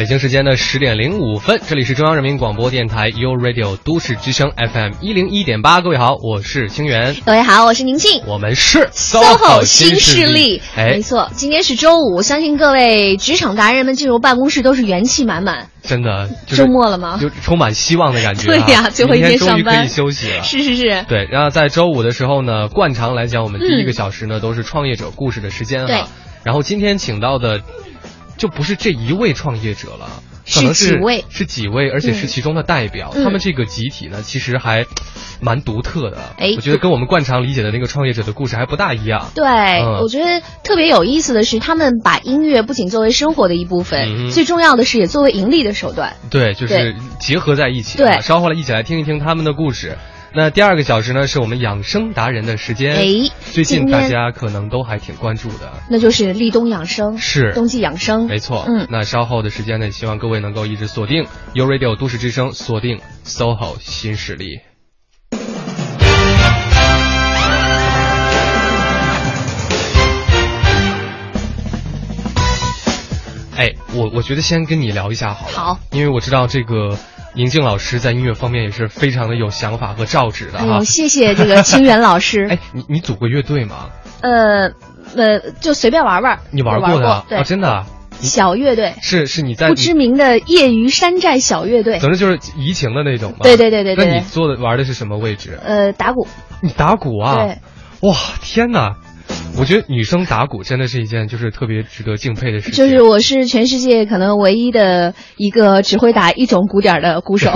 北京时间的十点零五分，这里是中央人民广播电台 u Radio 都市之声 FM 一零一点八。各位好，我是清源，各位好，我是宁静。我们是 SOHO 新势力，哎没，错，今天是周五，相信各位职场达人们进入办公室都是元气满满。真的就是周末了吗就充满希望的感觉、啊。对呀最后一天终于上班可以休息了。是是是，对，然后在周五的时候呢，惯常来讲，我们第一个小时呢、都是创业者故事的时间哈。对然后今天请到的就不是这一位创业者了，可能是是几位是几位，而且是嗯其中的代表。嗯他们这个集体呢，其实还蛮独特的。哎我觉得跟我们惯常理解的那个创业者的故事还不大一样。对，嗯我觉得特别有意思的是，他们把音乐不仅作为生活的一部分，嗯最重要的是也作为盈利的手段。对，就是结合在一起。对啊，稍后来一起来听一听他们的故事。那第二个小时呢，是我们养生达人的时间。哎最近大家可能都还挺关注的。那就是立冬养生，是冬季养生，没错，嗯那稍后的时间呢，也希望各位能够一直锁定 u Radio 都市之声，锁定 SOHO 新势力。哎，我我觉得先跟你聊一下好了，好，因为我知道这个宁静老师在音乐方面也是非常的有想法和造诣的哈哎，。谢谢这个清源老师。哎，你你组过乐队吗？呃呃，就随便玩玩。你玩过的啊？对，哦真的啊？小乐队，是是你在不知名的业余山寨小乐队。总之就是移情的那种嘛。对对对对对那你做的玩的是什么位置？呃，打鼓。你打鼓啊？对。哇，天哪！我觉得女生打鼓真的是一件就是特别值得敬佩的事情。就是我是全世界可能唯一的一个只会打一种鼓点儿的鼓手，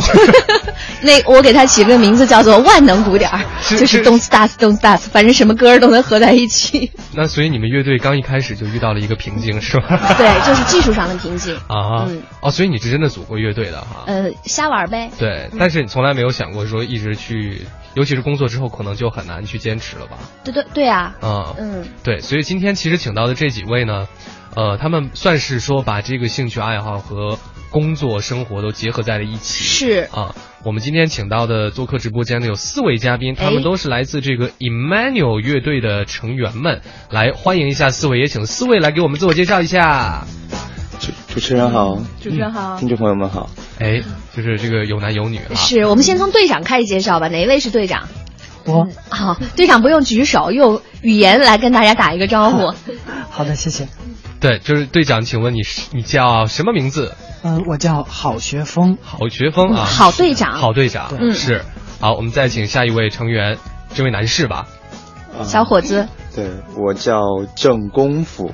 那我给他起了个名字叫做万能鼓点儿，是就是是 Don't Start Don't Start，反正什么歌都能合在一起。那所以你们乐队刚一开始就遇到了一个瓶颈，是吧？对，就是技术上的瓶颈。啊，嗯哦，所以你是真的组过乐队的哈？呃，瞎玩呗。对，但是你从来没有想过说一直去，尤其是工作之后，可能就很难去坚持了吧？对对对啊。嗯，嗯，对，所以今天其实请到的这几位呢，呃，他们算是说把这个兴趣爱好和工作生活都结合在了一起。是。啊，我们今天请到的做客直播间的有四位嘉宾，他们哎都是来自这个 Emmanuel 乐队的成员们，来欢迎一下四位，也请四位来给我们自我介绍一下。主主持人好，主持人好。听众朋友们好。哎，就是这个有男有女啊。是我们先从队长开始介绍吧，哪一位是队长？我好，队长不用举手，用语言来跟大家打一个招呼。好的，谢谢。对，就是队长，请问你是你叫什么名字？嗯、我叫郝学峰。郝学峰啊，郝队长。郝队长，嗯是。好，我们再请下一位成员，这位男士吧。啊小伙子，对我叫郑功夫，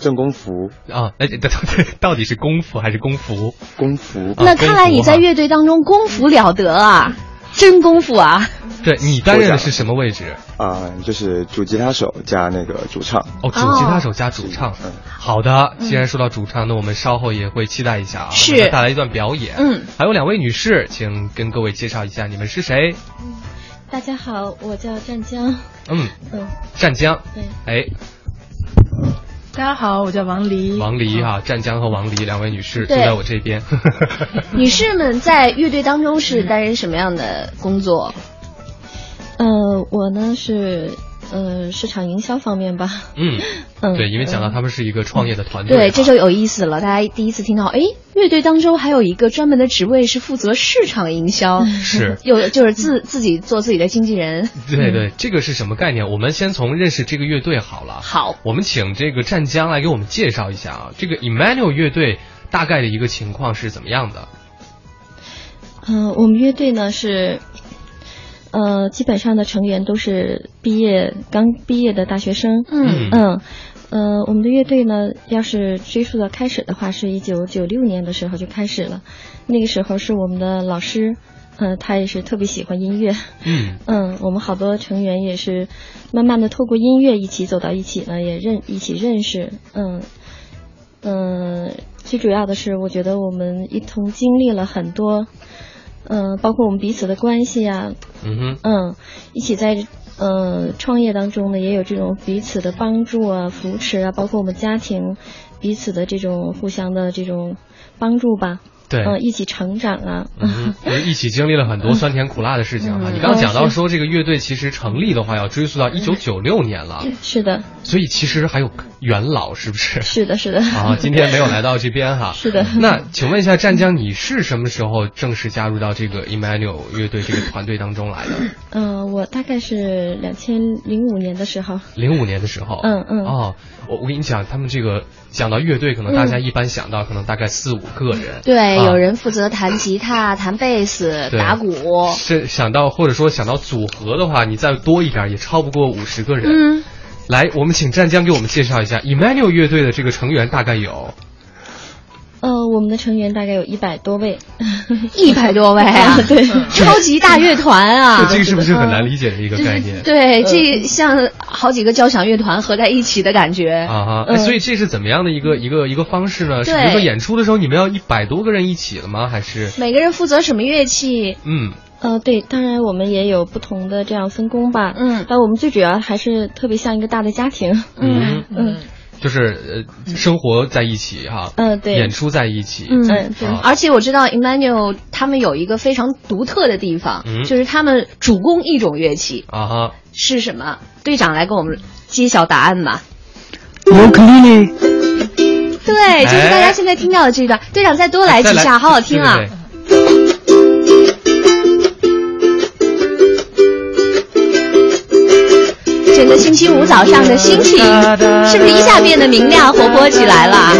郑功夫，啊，哎，到底，到底是功夫还是功夫？功夫。啊那看来你在乐队当中功夫了得啊，真功夫啊！对你担任的是什么位置？啊、就是主吉他手加那个主唱。哦，主吉他手加主唱。嗯，好的，既然说到主唱，那我们稍后也会期待一下啊，是带来一段表演。嗯，还有两位女士，请跟各位介绍一下你们是谁？大家好，我叫湛江。嗯，嗯，湛江。对。哎，大家好，我叫王黎。王黎哈，湛江和王黎两位女士坐在我这边。女士们在乐队当中是担任什么样的工作？呃，我呢是呃市场营销方面吧。嗯，嗯，对，因为讲到他们是一个创业的团队啊。对，这就有意思了。大家第一次听到，哎，乐队当中还有一个专门的职位是负责市场营销，是 有就是自自己做自己的经纪人。对对，这个是什么概念？我们先从认识这个乐队好了。好，我们请这个湛江来给我们介绍一下啊，这个 Emmanuel 乐队大概的一个情况是怎么样的？嗯、我们乐队呢是。呃，基本上的成员都是毕业刚毕业的大学生。嗯嗯，呃，我们的乐队呢，要是追溯到开始的话，是一九九六年的时候就开始了。那个时候是我们的老师，呃，他也是特别喜欢音乐。嗯嗯，我们好多成员也是慢慢的透过音乐一起走到一起呢，也认一起认识。嗯嗯，最主要的是，我觉得我们一同经历了很多，嗯、包括我们彼此的关系啊，嗯哼，嗯，一起在呃创业当中呢，也有这种彼此的帮助啊、扶持啊，包括我们家庭彼此的这种互相的这种帮助吧。对，嗯，一起成长啊，嗯，就是一起经历了很多酸甜苦辣的事情哈。你刚刚讲到说这个乐队其实成立的话要追溯到一九九六年了，是的，所以其实还有元老是不是？是的，是的。啊，今天没有来到这边哈。是的。那请问一下湛江，你是什么时候正式加入到这个 Emmanuel 乐队这个团队当中来的？嗯，我大概是两千零五年的时候。零五年的时候。嗯嗯。哦，我我跟你讲，他们这个讲到乐队，可能大家一般想到可能大概四五个人。对，有人负责弹吉他、弹贝斯、打鼓。是想到或者说想到组合的话，你再多一点也超不过五十个人。嗯。来，我们请湛江给我们介绍一下 Emmanuel 乐队的这个成员大概有。呃，我们的成员大概有一百多位，一百多位啊，对，超级大乐团啊，这个是不是很难理解的一个概念？对，这像好几个交响乐团合在一起的感觉啊哈。所以这是怎么样的一个一个一个方式呢？是比如说演出的时候你们要一百多个人一起了吗？还是每个人负责什么乐器？嗯，呃，对，当然我们也有不同的这样分工吧。嗯，但我们最主要还是特别像一个大的家庭。嗯嗯。就是呃，生活在一起哈，嗯，对，演出在一起，嗯，对。而且我知道 Emmanuel 他们有一个非常独特的地方，就是他们主攻一种乐器啊哈，是什么？队长来给我们揭晓答案吧。尤克里里，对，就是大家现在听到的这段。队长再多来几下，好好听啊。整个星期五早上的心情是不是一下变得明亮活泼起来了？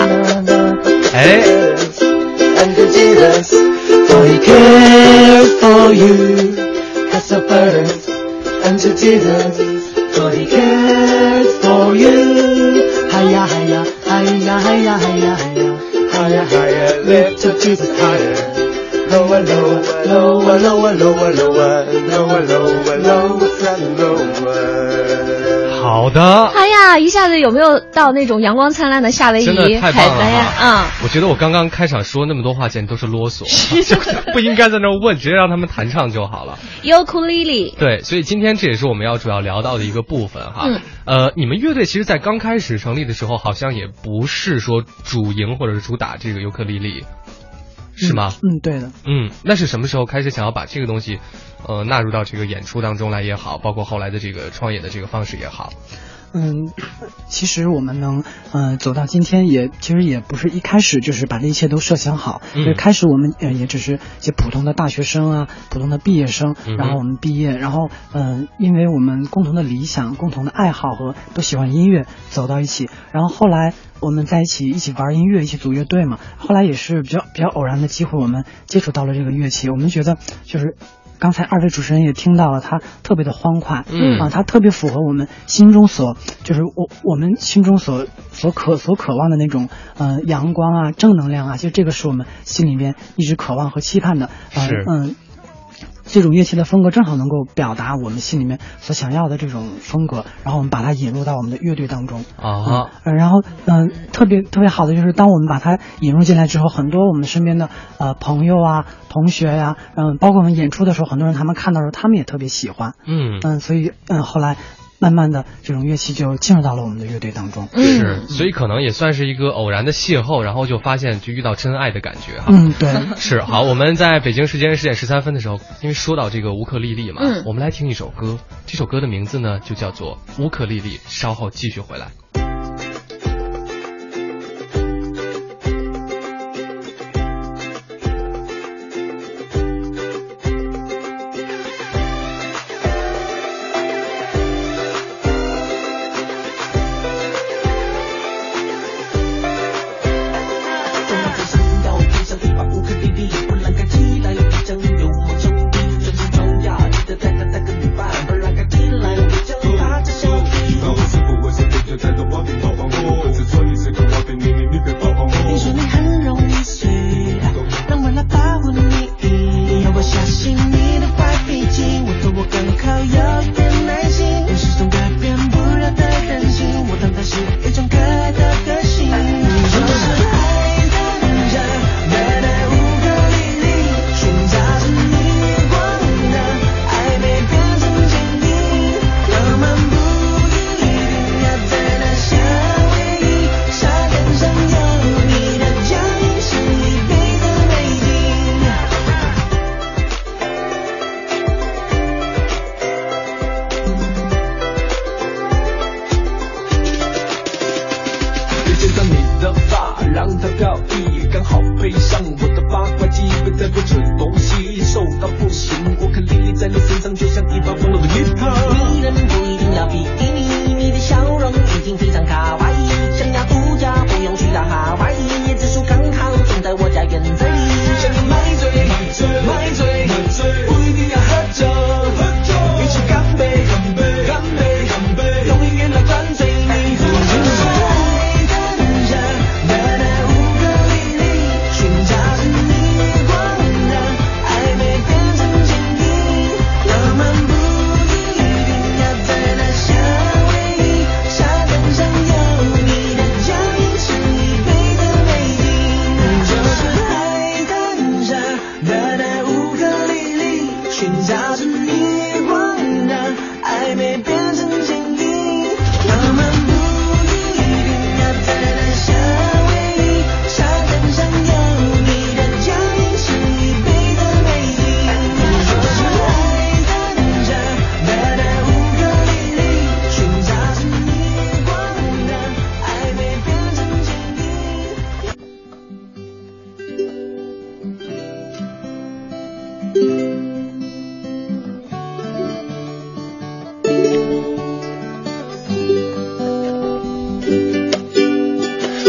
好的。哎呀，一下子有没有到那种阳光灿烂的夏威夷？真的太棒了呀！嗯，我觉得我刚刚开场说那么多话，简直都是啰嗦，不应该在那问，直接让他们弹唱就好了。尤克里里。对，所以今天这也是我们要主要聊到的一个部分哈。嗯。呃，你们乐队其实，在刚开始成立的时候，好像也不是说主营或者是主打这个尤克里里。是吗？嗯，对的。嗯，那是什么时候开始想要把这个东西，呃，纳入到这个演出当中来也好，包括后来的这个创业的这个方式也好？嗯，其实我们能，嗯，走到今天也，其实也不是一开始就是把这一切都设想好。嗯。开始我们呃也只是一些普通的大学生啊，普通的毕业生，然后我们毕业，然后嗯，因为我们共同的理想、共同的爱好和都喜欢音乐，走到一起。然后后来我们在一起一起玩音乐，一起组乐队嘛。后来也是比较比较偶然的机会，我们接触到了这个乐器。我们觉得就是。刚才二位主持人也听到了，他特别的欢快，嗯啊，他特别符合我们心中所，就是我我们心中所所渴所渴望的那种，呃，阳光啊，正能量啊，其实这个是我们心里边一直渴望和期盼的，是，嗯。这种乐器的风格正好能够表达我们心里面所想要的这种风格，然后我们把它引入到我们的乐队当中啊。然后，嗯，特别特别好的就是，当我们把它引入进来之后，很多我们身边的呃朋友啊、同学呀，嗯，包括我们演出的时候，很多人他们看到时候，他们也特别喜欢。嗯嗯，所以嗯，后来。慢慢的，这种乐器就进入到了我们的乐队当中。是，所以可能也算是一个偶然的邂逅，然后就发现就遇到真爱的感觉哈。嗯，对。是，好，我们在北京时间十点十三分的时候，因为说到这个乌克丽丽嘛，嗯，我们来听一首歌，这首歌的名字呢就叫做《乌克丽丽》，稍后继续回来。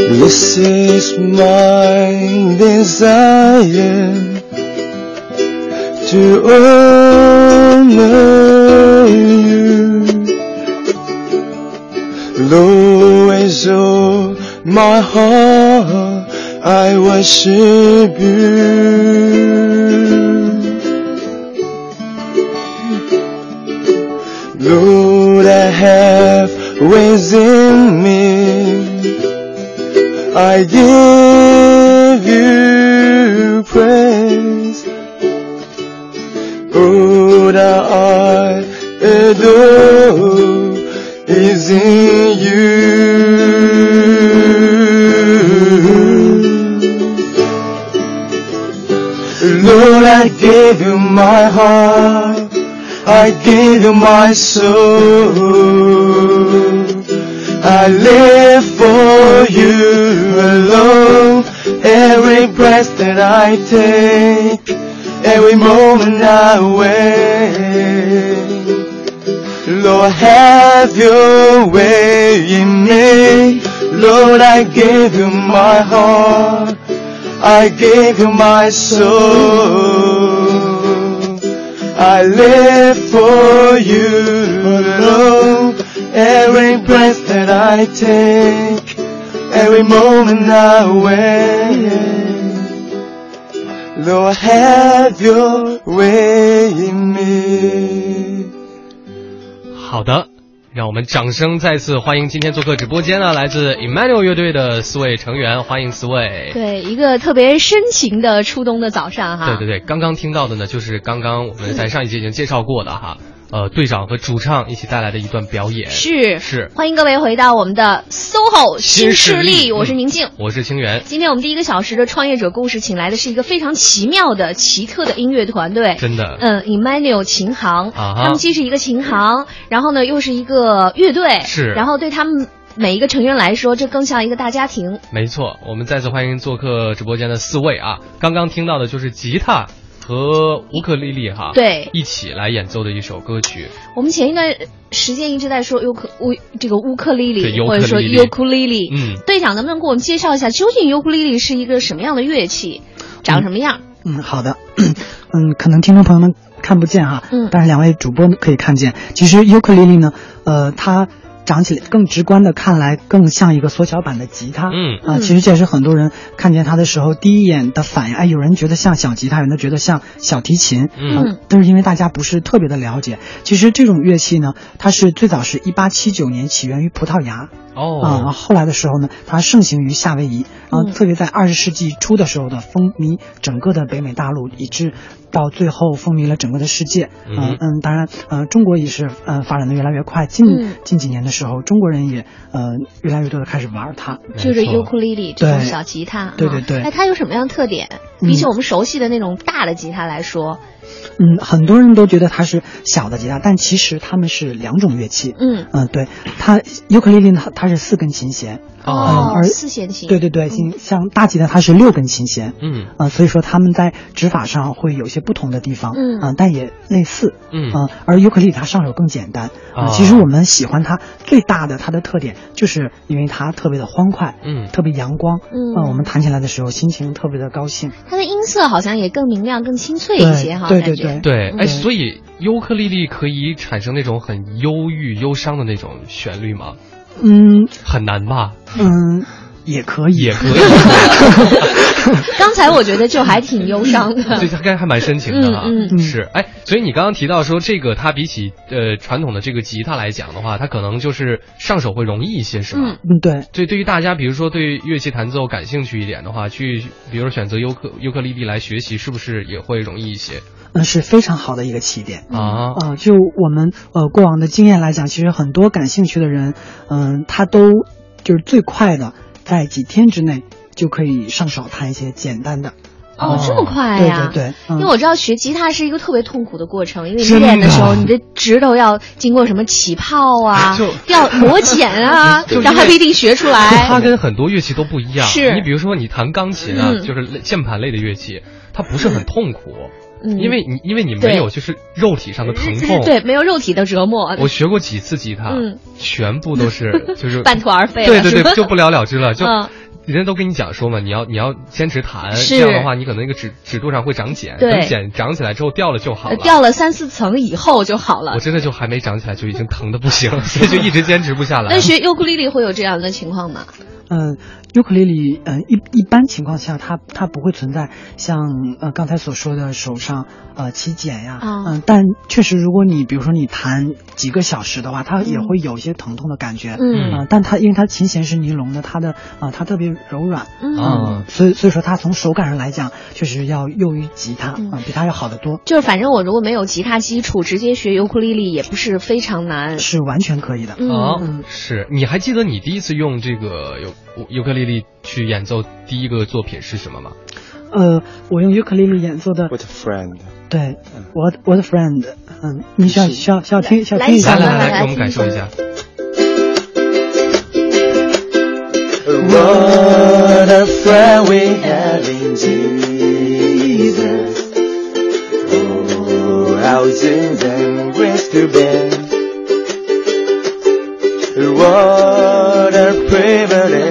This is my desire to honor you. Always of oh, my heart, I worship you. Lord, I have within me. I give you praise. All I adore is in you. Lord, I give you my heart. I give you my soul. I live for you alone. Every breath that I take, every moment I wait. Lord, have your way in me. Lord, I give you my heart. I give you my soul. I live for you alone. Every breath that I take, every moment I wait. Lord, have your way in me. 好的，让我们掌声再次欢迎今天做客直播间的来自 Emmanuel 乐队的四位成员，欢迎四位。对，一个特别深情的初冬的早上哈。对对对，刚刚听到的呢，就是刚刚我们在上一节已经介绍过的哈，呃，队长和主唱一起带来的一段表演。是是，欢迎各位回到我们的 SOHO 新势势力，我是嗯宁静。我是清源，今天我们第一个小时的创业者故事，请来的是一个非常奇妙的、奇特的音乐团队。真的嗯，Emmanuel 琴行，啊他们既是一个琴行，然后呢又是一个乐队，是然后对他们每一个成员来说，这更像一个大家庭。没错，我们再次欢迎做客直播间的四位啊！刚刚听到的就是吉他和乌克丽丽哈，对一起来演奏的一首歌曲。我们前一段时间一直在说尤克乌这个乌克丽丽，或者说克里里尤克丽丽。嗯队长能不能给我们介绍一下，究竟尤克丽丽是一个什么样的乐器，长什么样？嗯，好的，嗯，可能听众朋友们看不见哈，嗯但是两位主播可以看见。其实尤克里里呢，呃，它长起来更直观的看来更像一个缩小版的吉他，嗯。啊、嗯。其实这也是很多人看见它的时候第一眼的反应。哎，有人觉得像小吉他，有人觉得像小提琴，嗯。呃都是因为大家不是特别的了解。其实这种乐器呢，它是最早是一八七九年起源于葡萄牙，哦，啊、后来的时候呢，它盛行于夏威夷，然后嗯。特别在二十世纪初的时候呢风靡整个的北美大陆，以致到最后风靡了整个的世界。嗯。嗯嗯，当然，呃，中国也是呃发展的越来越快。近、嗯。近几年的时候，中国人也呃越来越多的开始玩它。就是尤克里里这种小吉他。哈对对对哎，它有什么样的特点？嗯比起我们熟悉的那种大的吉他来说，嗯，很多人都觉得它是小的吉他，但其实它们是两种乐器。嗯，嗯，对，它尤克里里呢，它是四根琴弦。哦，而四弦琴。对对对，像像大吉他它是六根琴弦。嗯。啊、所以说他们在指法上会有些不同的地方，嗯。啊但也类似，嗯。啊而尤克里里它上手更简单，啊、哦其实我们喜欢它最大的它的特点，就是因为它特别的欢快，嗯。特别阳光，嗯。啊我们弹起来的时候心情特别的高兴，它的音色好像也更明亮、更清脆一些哈，对对对对，哎，嗯所以尤克里里可以产生那种很忧郁、忧伤的那种旋律吗？嗯很难吧？嗯，也可以，也可以，刚才我觉得就还挺忧伤的。对，它该还蛮深情的啊。嗯嗯是，哎，所以你刚刚提到说这个，它比起呃传统的这个吉他来讲的话，它可能就是上手会容易一些，是吗？嗯对对，所以对于大家，比如说对乐器弹奏感兴趣一点的话，去比如说选择尤克尤克里里来学习，是不是也会容易一些？嗯，是非常好的一个起点。啊啊、就我们呃过往的经验来讲，其实很多感兴趣的人，嗯、他都就是最快的在几天之内就可以上手弹一些简单的。哦，这么快对呀、对对，嗯、因为我知道学吉他是一个特别痛苦的过程，因为你练的时候，你的指头要经过什么起泡啊就，要磨茧啊，然后还不一定学出来它来。跟很多乐器都不一样。是你比如说你弹钢琴啊，嗯就是键盘类的乐器，它不是很痛苦，嗯因为你因为你没有就是肉体上的疼痛。对，没有肉体的折磨，我学过几次吉他，嗯全部都是 就是半途而废对对对，就不了了之了。就嗯人家都跟你讲说嘛，你要你要坚持弹，这样的话你可能那个指指肚上会长茧，对等茧长起来之后掉了就好呃了。掉了三四层以后就好了我。真的就还没长起来就已经疼的不行，所以就一直坚持不下来 那。学尤克里里会有这样的情况吗？嗯，尤克里里，嗯，一一般情况下，它它不会存在像呃刚才所说的手上呃起茧呀，啊嗯，但确实，如果你比如说你弹几个小时的话，它也会有一些疼痛的感觉，嗯呃但它因为它琴弦是尼龙的，它的啊、它特别柔软，嗯啊所以所以说它从手感上来讲，确实要优于吉他啊、嗯比它要好得多，就是反正我如果没有吉他基础，直接学尤克里里也不是非常难。是完全可以的。嗯啊，是你还记得你第一次用这个尤尤克里里去演奏第一个作品是什么吗？呃，我用尤克里里演奏的，With a friend，对，我我的 friend，嗯，你需要需要需要听想听一下？来来来，来给我们感受一下。What a friend we have in Jesus. Oh, how sins and grace to bear. What a privilege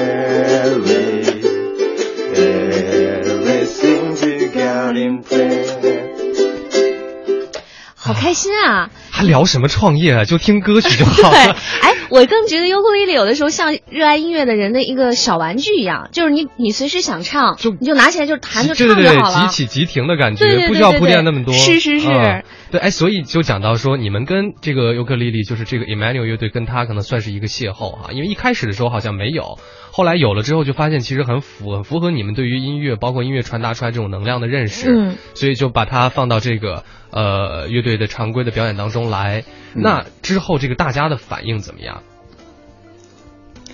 啊！还聊什么创业啊？就听歌曲就好 对，了。哎，我更觉得尤克里里有的时候像热爱音乐的人的一个小玩具一样，就是你你随时想唱，就你就拿起来就弹就唱就好了。急起急停的感觉，对对对不需要铺垫那么多。是是是嗯对，哎，所以就讲到说，你们跟这个尤克里里，就是这个 Emmanuel 乐队，跟他可能算是一个邂逅哈，因为一开始的时候好像没有，后来有了之后，就发现其实很符很符合你们对于音乐，包括音乐传达出来这种能量的认识，嗯，所以就把它放到这个呃乐队的常规的表演当中来。那之后这个大家的反应怎么样？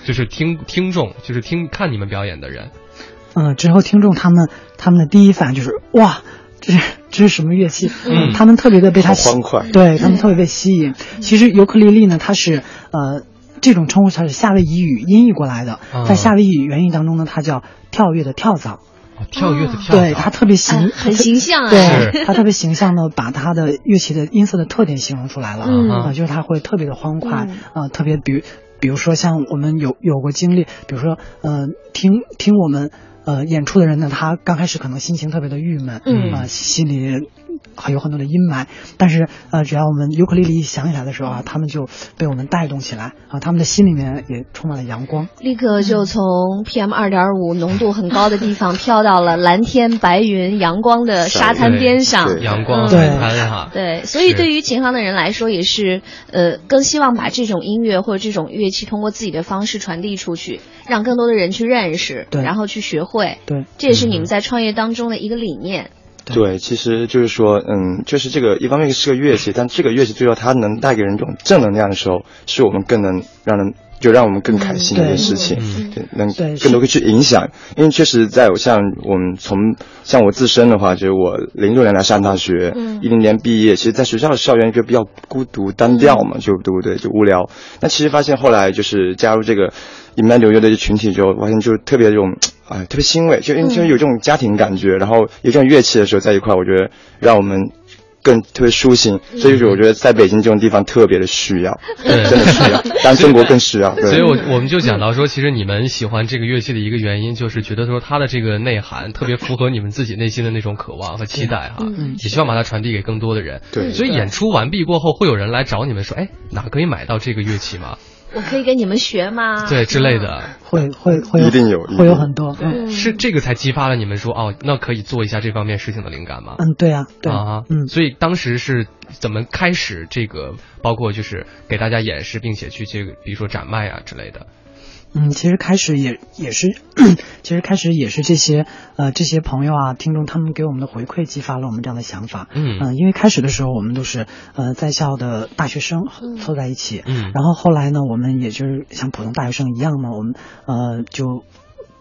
就是听听众，就是听看你们表演的人，嗯，之后听众他们他们的第一反应就是哇，这是这是什么乐器？嗯。他们特别的被它吸欢快。对他们特别被吸引。其实尤克里里呢，它是呃这种称呼它是夏威夷语音译过来的，啊。在夏威夷语原意当中呢，它叫跳跃的跳蚤，哦跳跃的跳蚤，对它特别形哎很形象啊。对，它特别形象的把它的乐器的音色的特点形容出来了，嗯。啊，就是它会特别的欢快嗯，啊，特别比比如说像我们有有过经历，比如说呃听听我们呃演出的人呢，他刚开始可能心情特别的郁闷，嗯。啊，心里还有很多的阴霾，但是呃只要我们尤克里里一响起来的时候啊，他们就被我们带动起来啊，他们的心里面也充满了阳光。立刻就从 PM 二点五浓度很高的地方飘到了蓝天白云、阳光的沙滩边上。阳光对海滩哈，对，所以对于琴行的人来说，也是呃更希望把这种音乐或者这种乐器通过自己的方式传递出去，让更多的人去认识，对然后去学会。对，这也是你们在创业当中的一个理念。对，其实就是说，嗯，就是这个一方面是个乐器，但这个乐器最后它能带给人一种正能量的时候，是我们更能让人就让我们更开心的一件事情，嗯对，能对更多会去影响。因为确实在我像我们从像我自身的话，就是我零六年来上大学，嗯一零年毕业，其实在学校的校园就比较孤独单调嘛，就对不对？就无聊。那其实发现后来就是加入这个 Emmanuel 乐队的群体之后，发现就特别这种，哎，特别欣慰，就因为就有这种家庭感觉，然后有这种乐器的时候在一块，我觉得让我们更特别舒心，所以说我觉得在北京这种地方特别的需要，对。真的需要，但 中国更需要。对所以我我们就讲到说，其实你们喜欢这个乐器的一个原因，就是觉得说它的这个内涵特别符合你们自己内心的那种渴望和期待哈，嗯。也希望把它传递给更多的人。对。所以演出完毕过后，会有人来找你们说，哎，哪可以买到这个乐器吗？我可以跟你们学吗？对之类的。会会会一定有会有有很多，嗯是这个才激发了你们说哦，那可以做一下这方面事情的灵感吗？嗯，对啊，对啊，嗯，所以当时是怎么开始这个，包括就是给大家演示，并且去这个，比如说展卖啊之类的。嗯，其实开始也也是，其实开始也是这些呃这些朋友啊听众他们给我们的回馈激发了我们这样的想法。嗯呃因为开始的时候我们都是呃在校的大学生凑在一起，嗯然后后来呢，我们也就是像普通大学生一样嘛，我们呃就。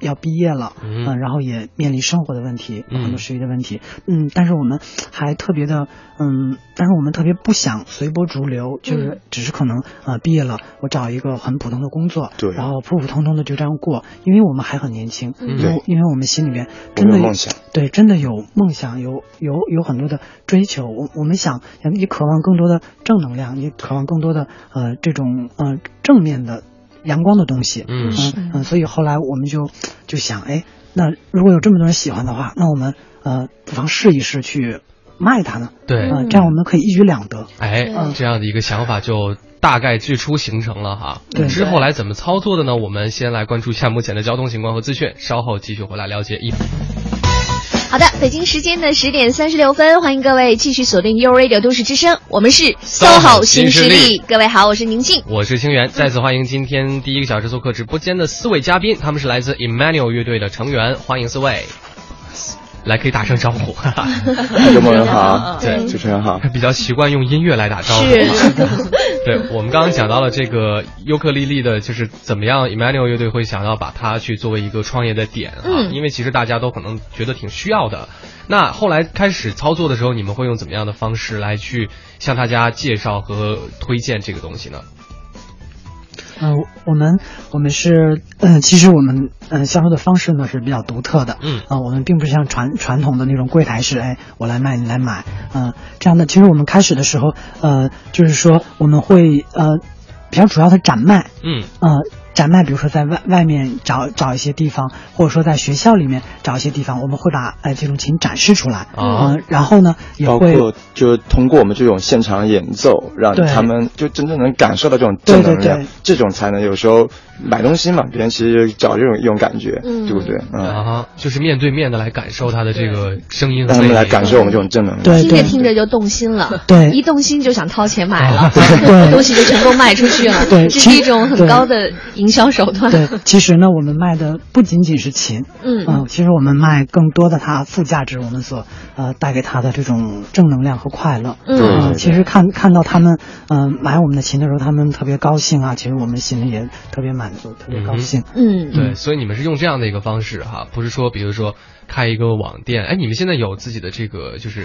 要毕业了，嗯。呃然后也面临生活的问题，嗯。很多学习的问题，嗯，但是我们还特别的，嗯，但是我们特别不想随波逐流，就是只是可能呃毕业了，我找一个很普通的工作，对。然后普普通通的就这样过，因为我们还很年轻，嗯。因为因为我们心里面真的有梦想，对，真的有梦想，有有有很多的追求，我我们想你渴望更多的正能量，你渴望更多的呃这种呃正面的阳光的东西，嗯嗯嗯，所以后来我们就就想，哎，那如果有这么多人喜欢的话，那我们呃不妨试一试去卖它呢，对，呃，这样我们可以一举两得。哎嗯，这样的一个想法就大概最初形成了哈。对之后来怎么操作的呢？我们先来关注一下目前的交通情况和资讯，稍后继续回来了解一。好的，北京时间的十点三十六分，欢迎各位继续锁定 u Radio 都市之声，我们是 SOHO 新势力各位好，我是宁静。我是清源，再次欢迎今天第一个小时做客直播间的四位嘉宾，他们是来自 Emmanuel 乐队的成员，欢迎四位。来，可以打声招呼。主持人好，对主持人好。比较习惯用音乐来打招呼。是 对，我们刚刚讲到了这个尤克里里的，就是怎么样，Emmanuel 乐队会想要把它去作为一个创业的点啊，嗯因为其实大家都可能觉得挺需要的。那后来开始操作的时候，你们会用怎么样的方式来去向大家介绍和推荐这个东西呢？呃，我们我们是，嗯、其实我们嗯、呃销售的方式呢是比较独特的，嗯啊、我们并不是像传传统的那种柜台式，哎，我来卖你来买，嗯、这样的。其实我们开始的时候，呃，就是说我们会呃比较主要的展卖，嗯呃，展卖，比如说在外外面找找一些地方，或者说在学校里面找一些地方，我们会把呃这种琴展示出来，啊嗯然后呢也包会括就通过我们这种现场演奏，让他们就真正能感受到这种正能量，对对对这种才能有时候买东西嘛，别人其实找这种一种感觉，嗯对不对？嗯，啊，就是面对面的来感受他的这个声音和让他们来感受我们这种正能量。对听着听着就动心了，对一动心就想掏钱买了，对东西就全部卖出去了，对这是一种很高的营销手段。对，其实呢，我们卖的不仅仅是琴，嗯嗯、其实我们卖更多的它附加值，我们所呃带给他的这种正能量和快乐。嗯呃其实看看到他们嗯、呃买我们的琴的时候，他们特别高兴啊，其实我们心里也特别满足，特别高兴。嗯，对，所以你们是用这样的一个方式哈，不是说比如说开一个网店，哎，你们现在有自己的这个就是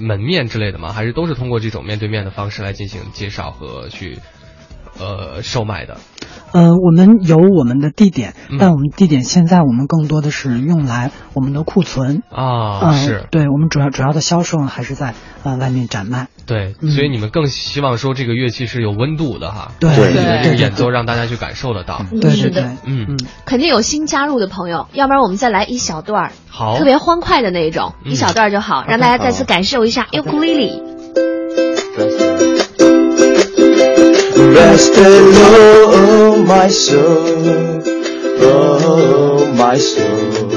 门面之类的吗？还是都是通过这种面对面的方式来进行介绍和去呃售卖的？呃，我们有我们的地点，嗯。但我们地点现在我们更多的是用来我们的库存。啊，呃是。对我们主要主要的销售呢还是在呃外面展卖。对，嗯。所以你们更希望说这个乐器是有温度的哈，对对演奏让大家去感受得到。对对对，嗯。嗯，肯定有新加入的朋友，要不然我们再来一小段儿，好，特别欢快的那一种，嗯。一小段就好，让大家再次感受一下尤克里里。Rest alone, my soul, oh my soul,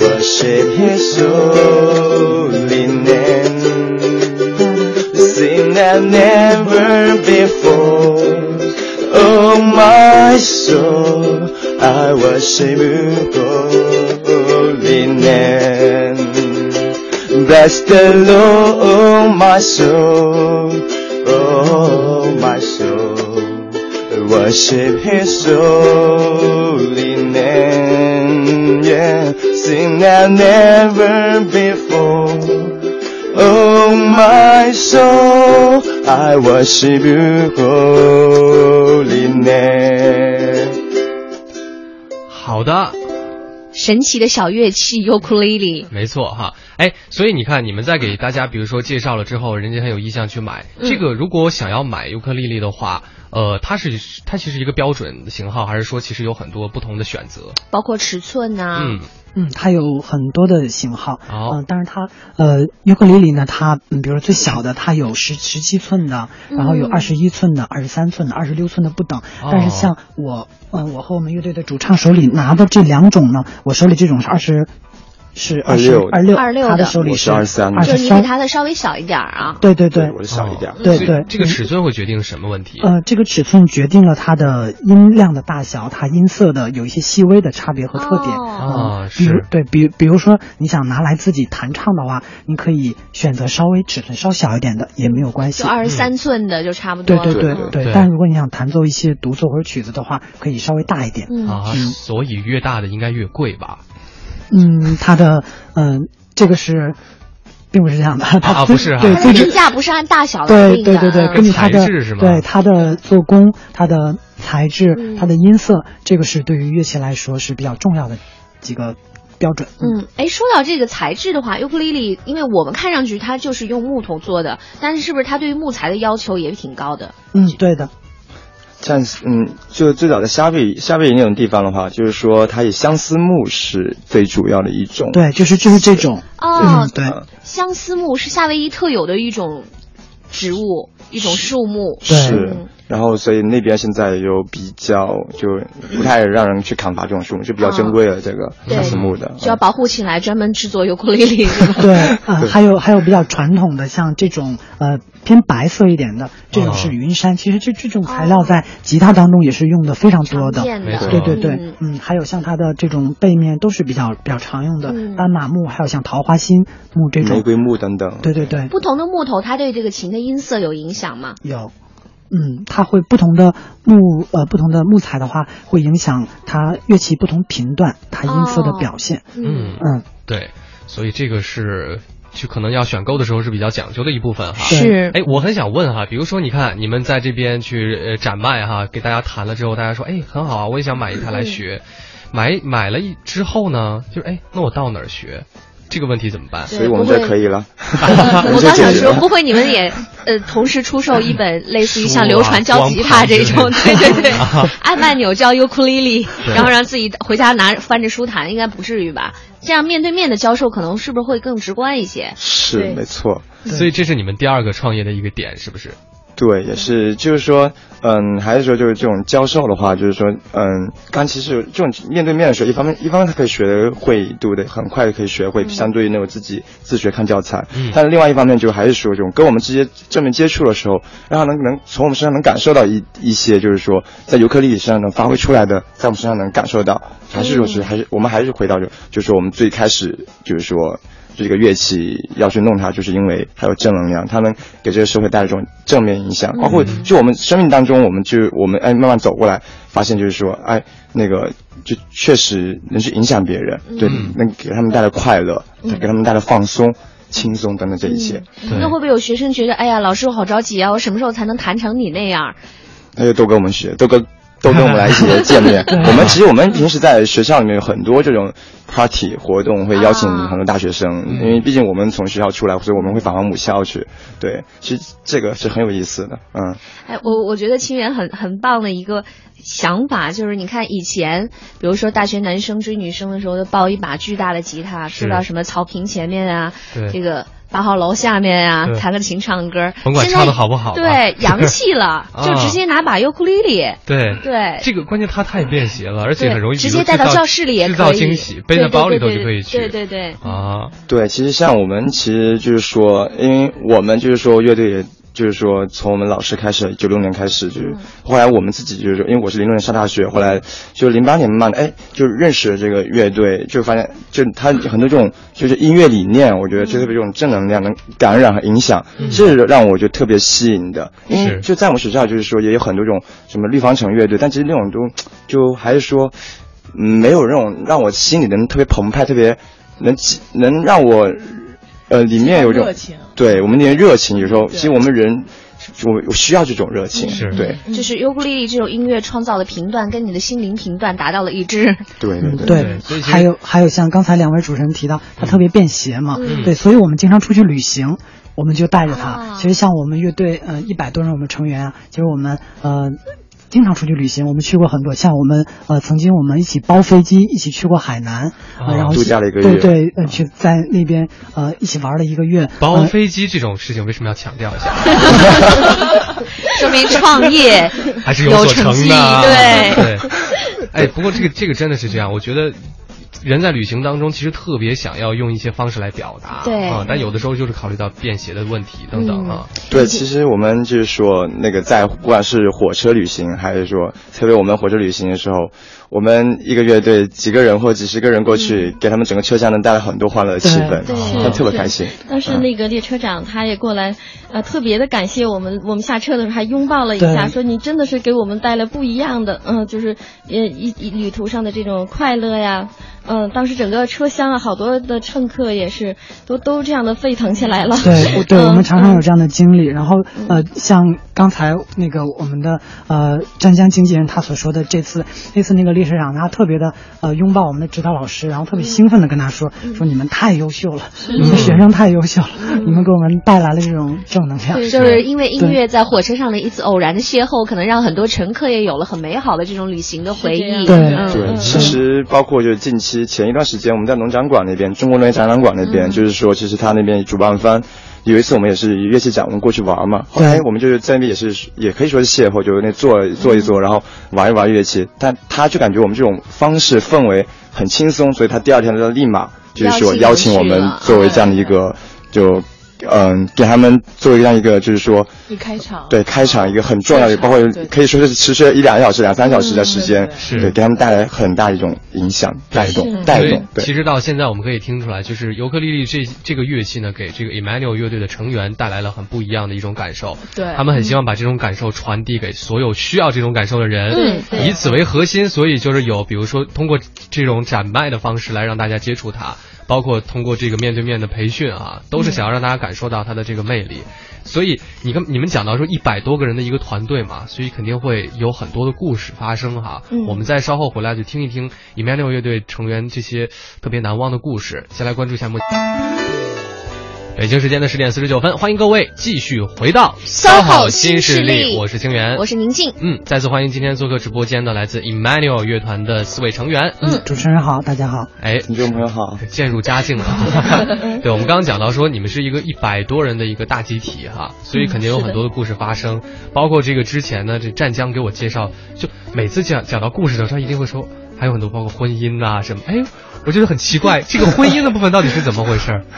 worship His holy name. Sing that never before, oh my soul, I worship Your holy name. Bless the Lord, my soul, oh my soul, worship His holy name. Yeah, sing that never before. Oh my soul, I worship Your holy name. 好的，神奇的小乐器尤克里里。没错哈，哎，所以你看，你们在给大家比如说介绍了之后，人家很有意向去买。嗯这个如果想要买尤克里里的话，呃，它是它其实一个标准的型号，还是说其实有很多不同的选择？包括尺寸呐、嗯，嗯，它有很多的型号，好。嗯、但是它呃尤克里里呢，它嗯，比如说最小的，它有十十七寸的，然后有嗯二十一寸的、二十三寸的、二十六寸的不等。哦。但是像我，嗯、我和我们乐队的主唱手里拿的这两种呢，我手里这种是二十，是二六二六二六，26他的的我手里是二三就是你比他的稍微小一点啊。对对对，我是小一点。对对这个尺寸会决定什么问题？呃，这个尺寸决定了它的音量的大小，它音色的有一些细微的差别和特点。哦啊，比如是，对比比如说你想拿来自己弹唱的话，你可以选择稍微尺寸稍小一点的也没有关系就。二十三寸的就差不多。对对对但如果你想弹奏一些独奏或者曲子的话，可以稍微大一点。嗯啊，所以越大的应该越贵吧？嗯，它的嗯、这个是，并不是这样的。它啊不是啊对，它最的定价不是按大小来定的。对对对对，嗯根据它的材质是吗对它的做工、它的材质、嗯它的音色，这个是对于乐器来说是比较重要的几个标准。嗯，哎，说到这个材质的话，尤克里里，因为我们看上去它就是用木头做的，但是是不是它对于木材的要求也挺高的？嗯，对的。像嗯，就最早的夏威夷夏威夷那种地方的话，就是说它以相思木是最主要的一种。对，就是就是这种。哦嗯，对。相思木是夏威夷特有的一种植物，一种树木。是嗯，然后所以那边现在有比较就不太让人去砍伐这种树木，就比较珍贵的这个对相思木的。就要保护起来，专门制作尤克里里？对，啊、还有还有比较传统的，像这种呃偏白色一点的，这种是云杉。其实这这种材料在吉他当中也是用的非常多的。的对对对，嗯嗯还有像它的这种背面都是比较比较常用的，嗯斑马木，还有像桃花心木这种。玫瑰木等等。对对对，不同的木头，它对这个琴的音色有影响吗？有。嗯，它会不同的木呃不同的木材的话，会影响它乐器不同频段它音色的哦表现。嗯嗯，对，所以这个是就可能要选购的时候是比较讲究的一部分哈。是哎，我很想问哈，比如说你看你们在这边去呃展卖哈，给大家谈了之后，大家说哎很好啊，我也想买一台来学，买买了一之后呢，就是哎那我到哪儿学？这个问题怎么办？所以我们不会这可以了。我刚想说，不会会你们也呃同时出售一本类似于像流传教吉他这种，对对对啊，按按钮教尤克里里，对 然后让自己回家拿翻着书弹，应该不至于吧？这样面对面的教授，可能是不是会更直观一些？是没错。所以这是你们第二个创业的一个点，是不是？对，也是，就是说，嗯，还是说，就是这种教授的话，就是说，嗯，刚其实这种面对面的时候，一方面，一方面他可以学得会，对不对？很快可以学会，相对于那种自己自学看教材。嗯但是另外一方面，就还是说，这种跟我们直接正面接触的时候，让他能能从我们身上能感受到一一些，就是说，在尤克里里身上能发挥出来的，在我们身上能感受到，还是说是还是我们还是回到就就是我们最开始就是说。这个乐器要去弄它，就是因为还有正能量，它能给这个社会带来一种正面影响。包括就我们生命当中，我们就我们哎慢慢走过来，发现就是说，哎那个就确实能去影响别人，对，能给他们带来快乐，给他们带来放松、轻松等等这一切。对那会不会有学生觉得，哎呀，老师我好着急啊，我什么时候才能弹成你那样？那就都跟我们学，都跟都跟我们来一起见面。我们其实我们平时在学校里面有很多这种 party 活动，会邀请啊很多大学生，因为毕竟我们从学校出来，所以我们会返回母校去。对，其实这个是很有意思的，嗯。哎，我我觉得清源很很棒的一个想法，就是你看以前，比如说大学男生追女生的时候，都抱一把巨大的吉他，是坐到什么草坪前面啊，这个八号楼下面啊，弹个琴唱歌，现在甭管唱的好不好吧。对，洋气了，就直接拿把尤克里里，对。对。这个关键它太便携了，而且很容易直接带到教室里也可以，制造惊喜，背在包里头就可以去。对对对，啊，对，其实像我们，其实就是说，因为我们就是说乐队，也就是说从我们老师开始，九六年开始，就是后来我们自己就是说，因为我是零六年上大学，后来就零八年慢慢的，哎，就认识了这个乐队，就发现就他很多这种就是音乐理念，我觉得就特别这种正能量能感染和影响，这是让我就特别吸引的。因为就在我们学校，就是说也有很多这种什么绿方城乐队，但其实那种都就还是说。嗯，没有那种让我心里能特别澎湃，特别能激能让我，呃，里面有一种热情对我们那些热情，有时候其实我们人我我需要这种热情，是对就是尤克里里这种音乐创造的频段跟你的心灵频段达到了一致。对对还有还有像刚才两位主持人提到，它特别便携嘛，嗯对，所以我们经常出去旅行，我们就带着它。啊其实像我们乐队，呃，一百多人，我们成员啊，其实我们呃。经常出去旅行，我们去过很多，像我们呃曾经我们一起包飞机，一起去过海南，啊呃、然后度假了一个月对对，呃去在那边呃一起玩了一个月，包呃飞机这种事情为什么要强调一下？说明创业还是有所成绩，成的啊。对。对。哎，不过这个这个真的是这样，我觉得。人在旅行当中，其实特别想要用一些方式来表达，对啊，但有的时候就是考虑到便携的问题等等啊。对，其实我们就是说，那个在不管是火车旅行，还是说，特别我们火车旅行的时候，我们一个乐队几个人或几十个人过去，给他们整个车厢能带来很多欢乐的气氛，对他们特别开心。当时那个列车长他也过来，呃，特别的感谢我们。我们下车的时候还拥抱了一下，说你真的是给我们带来不一样的，嗯、就是呃一一旅途上的这种快乐呀。嗯、当时整个车厢啊，好多的乘客也是都都这样的沸腾起来了。对，我 对嗯我们常常有这样的经历。然后呃，像刚才那个我们的呃湛江经纪人他所说的，这次那次那个列车长他特别的呃拥抱我们的指导老师，然后特别兴奋的跟他说说你们太优秀了，你们学生太优秀了，你们给我们带来了这种正能量。就是因为音乐在火车上的一次偶然的邂逅，可能让很多乘客也有了很美好的这种旅行的回忆。对嗯对，嗯。其实包括就是近期前一段时间，我们在农展馆那边，中国农业展览馆那边，就是说，其实他那边主办方有一次我们也是乐器展，我们过去玩嘛，后来我们就是在那边也是也可以说是邂逅，就是那坐坐一坐，然后玩一玩乐器，但他就感觉我们这种方式氛围很轻松，所以他第二天他立马就是说邀邀请我们作为这样的一个就。嗯，给他们作为这样一个，就是说，一开场，对开场一个很重要的，包括可以说是持续了一两个小时、两三小时的时间，是对，给他们带来很大的一种影响、带动、带所以动。对，其实到现在我们可以听出来，就是尤克里里这这个乐器呢，给这个 Emmanuel 乐队的成员带来了很不一样的一种感受。对他们很希望把这种感受传递给所有需要这种感受的人，嗯以此为核心，所以就是有比如说通过这种展卖的方式来让大家接触它。包括通过这个面对面的培训啊，都是想要让大家感受到他的这个魅力。所以你跟你们讲到说一百多个人的一个团队嘛，所以肯定会有很多的故事发生哈。嗯我们再稍后回来就听一听 Emmanuel 乐队成员这些特别难忘的故事。先来关注一下目。北京时间的十点四十九分，欢迎各位继续回到新势新势力力，我是清源，我是宁静。嗯，再次欢迎今天做客直播间的来自 Emmanuel 乐团的四位成员。嗯，主持人好，大家好。哎，听众朋友好，渐入佳境了。对，我们刚刚讲到说你们是一个一百多人的一个大集体哈，所以肯定有很多的故事发生。包括这个之前呢，这湛江给我介绍，就每次讲讲到故事的时候，他一定会说还有很多包括婚姻啊什么。哎，我觉得很奇怪，这个婚姻的部分到底是怎么回事？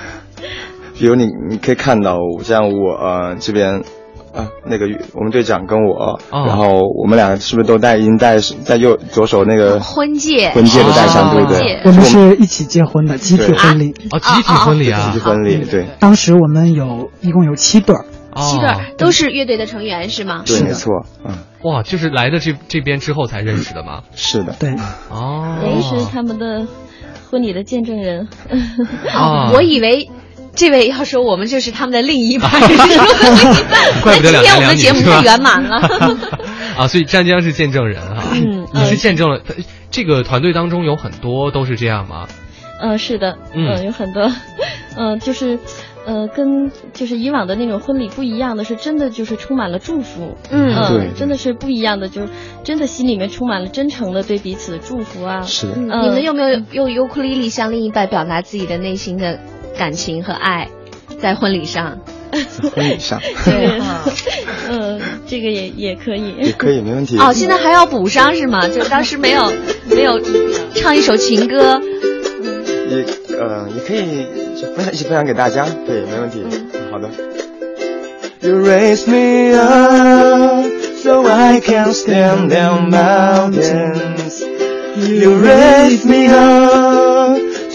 比如你你可以看到，像我呃这边。啊，那个我们队长跟我，哦然后我们俩是不是都戴已经戴在右左手那个婚戒，婚戒都戴上，哦对不对？我们是一起结婚的，集体婚礼。哦，集体婚礼啊集体，婚礼，对当时我们有一共有七对儿，七对哦儿都是乐队的成员是吗？对，是没错，嗯，哇，就是来的这这边之后才认识的吗？是的，对，哦，您是他们的婚礼的见证人。啊 我以为。这位要说我们就是他们的另一半，怪不得两今天我们的节目太圆满了。啊，所以湛江是见证人哈，嗯你是见证了这个团队当中有很多都是这样吗？嗯、是的，嗯。呃有很多，嗯、就是，呃，跟就是以往的那种婚礼不一样的是，真的就是充满了祝福，嗯呃对真的是不一样的，就是真的心里面充满了真诚的对彼此的祝福啊。是。的，你们有没有用尤克里里向另一半表达自己的内心的感情和爱，在婚礼上？婚礼上 对，嗯，这个也也可以。也可以，没问题。哦，现在还要补上是吗？就是当时没有 没有唱一首情歌，也呃也可以分享一起分享给大家，对，没问题。好的。You raise me up so I can stand down mountains. You raise me up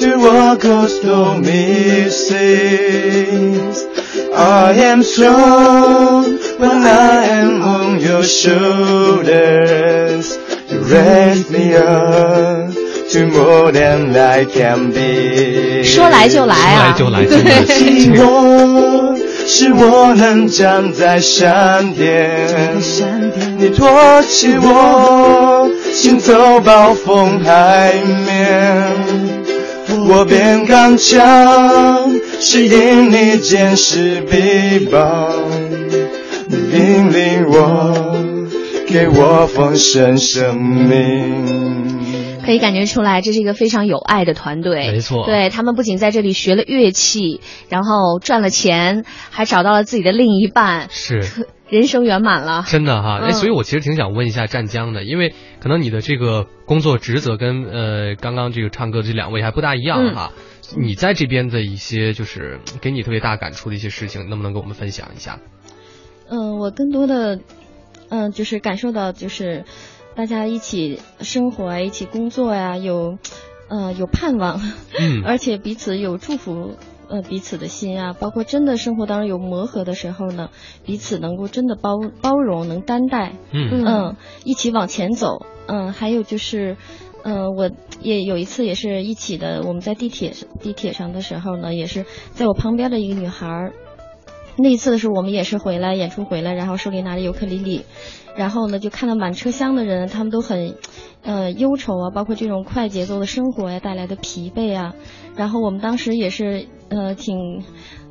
to walk on stormy seas. I am strong when I am on your shoulders. You raise me up to more than I can be. 说来就来啊！说来就来，真的是寂寞是我能站在山巅，你托起我，行走暴风海面。我变刚强，是因你坚实臂膀，你引领我，给我丰盛生命。可以感觉出来，这是一个非常有爱的团队。没错对他们不仅在这里学了乐器，然后赚了钱，还找到了自己的另一半，是。人生圆满了。真的哈，哎，嗯所以我其实挺想问一下湛江的，因为可能你的这个工作职责跟呃刚刚这个唱歌的这两位还不大一样哈。你在这边的一些就是给你特别大感触的一些事情，能不能跟我们分享一下？嗯，我更多的，嗯，就是感受到就是大家一起生活啊，一起工作呀、有，呃，有盼望，嗯 而且彼此有祝福。呃，彼此的心啊，包括真的生活当中有磨合的时候呢，彼此能够真的包包容，能担待，嗯嗯，一起往前走，嗯，还有就是，嗯，我也有一次也是一起的，我们在地铁地铁上的时候呢，也是在我旁边的一个女孩儿，那一次的时候我们也是回来演出回来，然后手里拿着尤克里里，然后呢就看到满车厢的人，他们都很，呃忧愁啊，包括这种快节奏的生活呀、带来的疲惫啊，然后我们当时也是呃挺，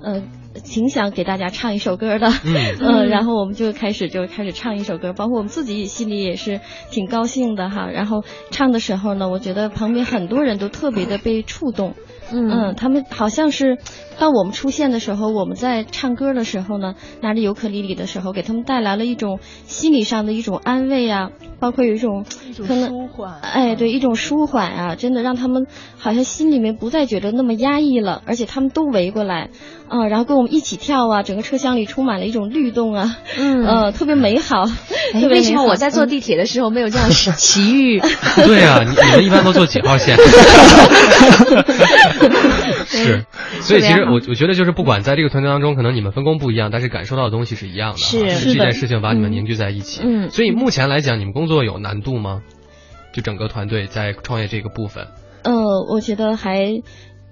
呃挺想给大家唱一首歌的，嗯。呃然后我们就开始就开始唱一首歌，包括我们自己心里也是挺高兴的哈，然后唱的时候呢，我觉得旁边很多人都特别的被触动。嗯，他们好像是当我们出现的时候，我们在唱歌的时候呢，拿着尤克里里的时候，给他们带来了一种心理上的一种安慰啊，包括有一种可能舒缓哎，对，一种舒缓啊，真的让他们好像心里面不再觉得那么压抑了，而且他们都围过来，啊、然后跟我们一起跳啊，整个车厢里充满了一种律动啊，嗯呃，特别美好。哎，特别美好为什么我在坐地铁的时候没有这样奇遇？对啊，你你们一般都坐几号线？是，所以其实我我觉得就是不管在这个团队当中，可能你们分工不一样，但是感受到的东西是一样的。是就是这件事情把你们凝聚在一起。嗯所以目前来讲，你们工作有难度吗？就整个团队在创业这个部分。呃，我觉得还，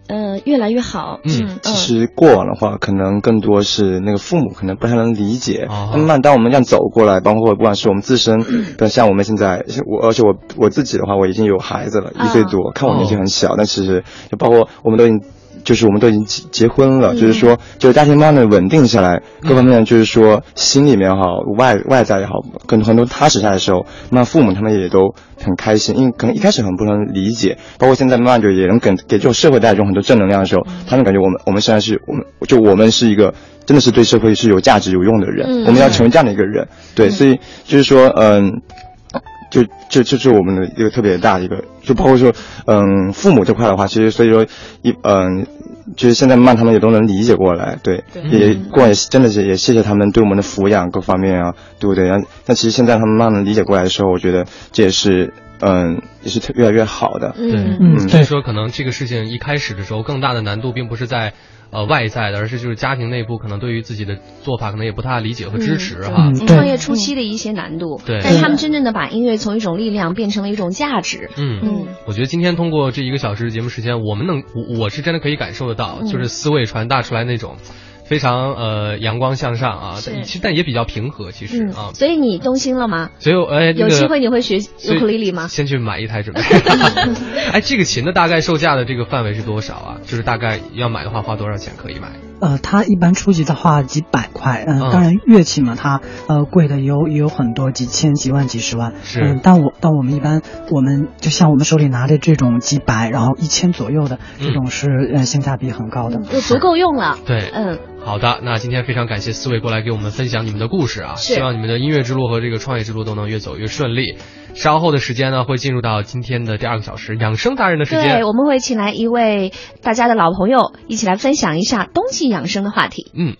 呃，越来越好。嗯其实过往的话，可能更多是那个父母可能不太能理解。哦那么当我们这样走过来，包括不管是我们自身，跟像我们现在，我而且我我自己的话，我已经有孩子了，一岁多，看我年纪很小，但其实就包括我们都已经。就是我们都已经结结婚了，就是说，就是家庭慢慢的稳定下来，各方面就是说，心里面也好，外外在也好，跟很多踏实下来的时候，那父母他们也都很开心，因为可能一开始很不能理解，包括现在慢慢就也能给给这种社会带来这种很多正能量的时候，他们感觉我们我们现在是我们就我们是一个真的是对社会是有价值有用的人，嗯。我们要成为这样的一个人，对，所以就是说，嗯。就就就就是我们的一个特别大的一个，就包括说，嗯，父母这块的话，其实所以说一嗯，就是现在慢慢他们也都能理解过来，对，也过也真的是也谢谢他们对我们的抚养各方面啊，对不对？然后但其实现在他们慢慢理解过来的时候，我觉得这也是嗯也是特越来越好的，对，嗯。对所以说可能这个事情一开始的时候，更大的难度并不是在呃外在的，而是就是家庭内部可能对于自己的做法可能也不太理解和支持哈。创业初期的一些难度，对。但他们真正的把音乐从一种力量变成了一种价值。嗯嗯。我觉得今天通过这一个小时的节目时间，我们能我我是真的可以感受得到，嗯。就是思维传达出来那种非常呃阳光向上啊，但其实但也比较平和，其实嗯啊，，所以你动心了吗？所以我哎，那个有机会你会学尤克里里吗？先去买一台准备。哎，这个琴的大概售价的这个范围是多少啊？就是大概要买的话花多少钱可以买？呃，它一般初级的话几百块，嗯、嗯当然乐器嘛，它呃贵的有也有很多，几千、几万、几十万，是嗯，但我但我们一般我们就像我们手里拿的这种几百，然后一千左右的这种是、呃性价比很高的。就足够用了。对，嗯，好的，那今天非常感谢四位过来给我们分享你们的故事啊，希望你们的音乐之路和这个创业之路都能越走越顺利。稍后的时间呢，会进入到今天的第二个小时养生达人的时间对，。我们会请来一位大家的老朋友，一起来分享一下冬季养生的话题。嗯。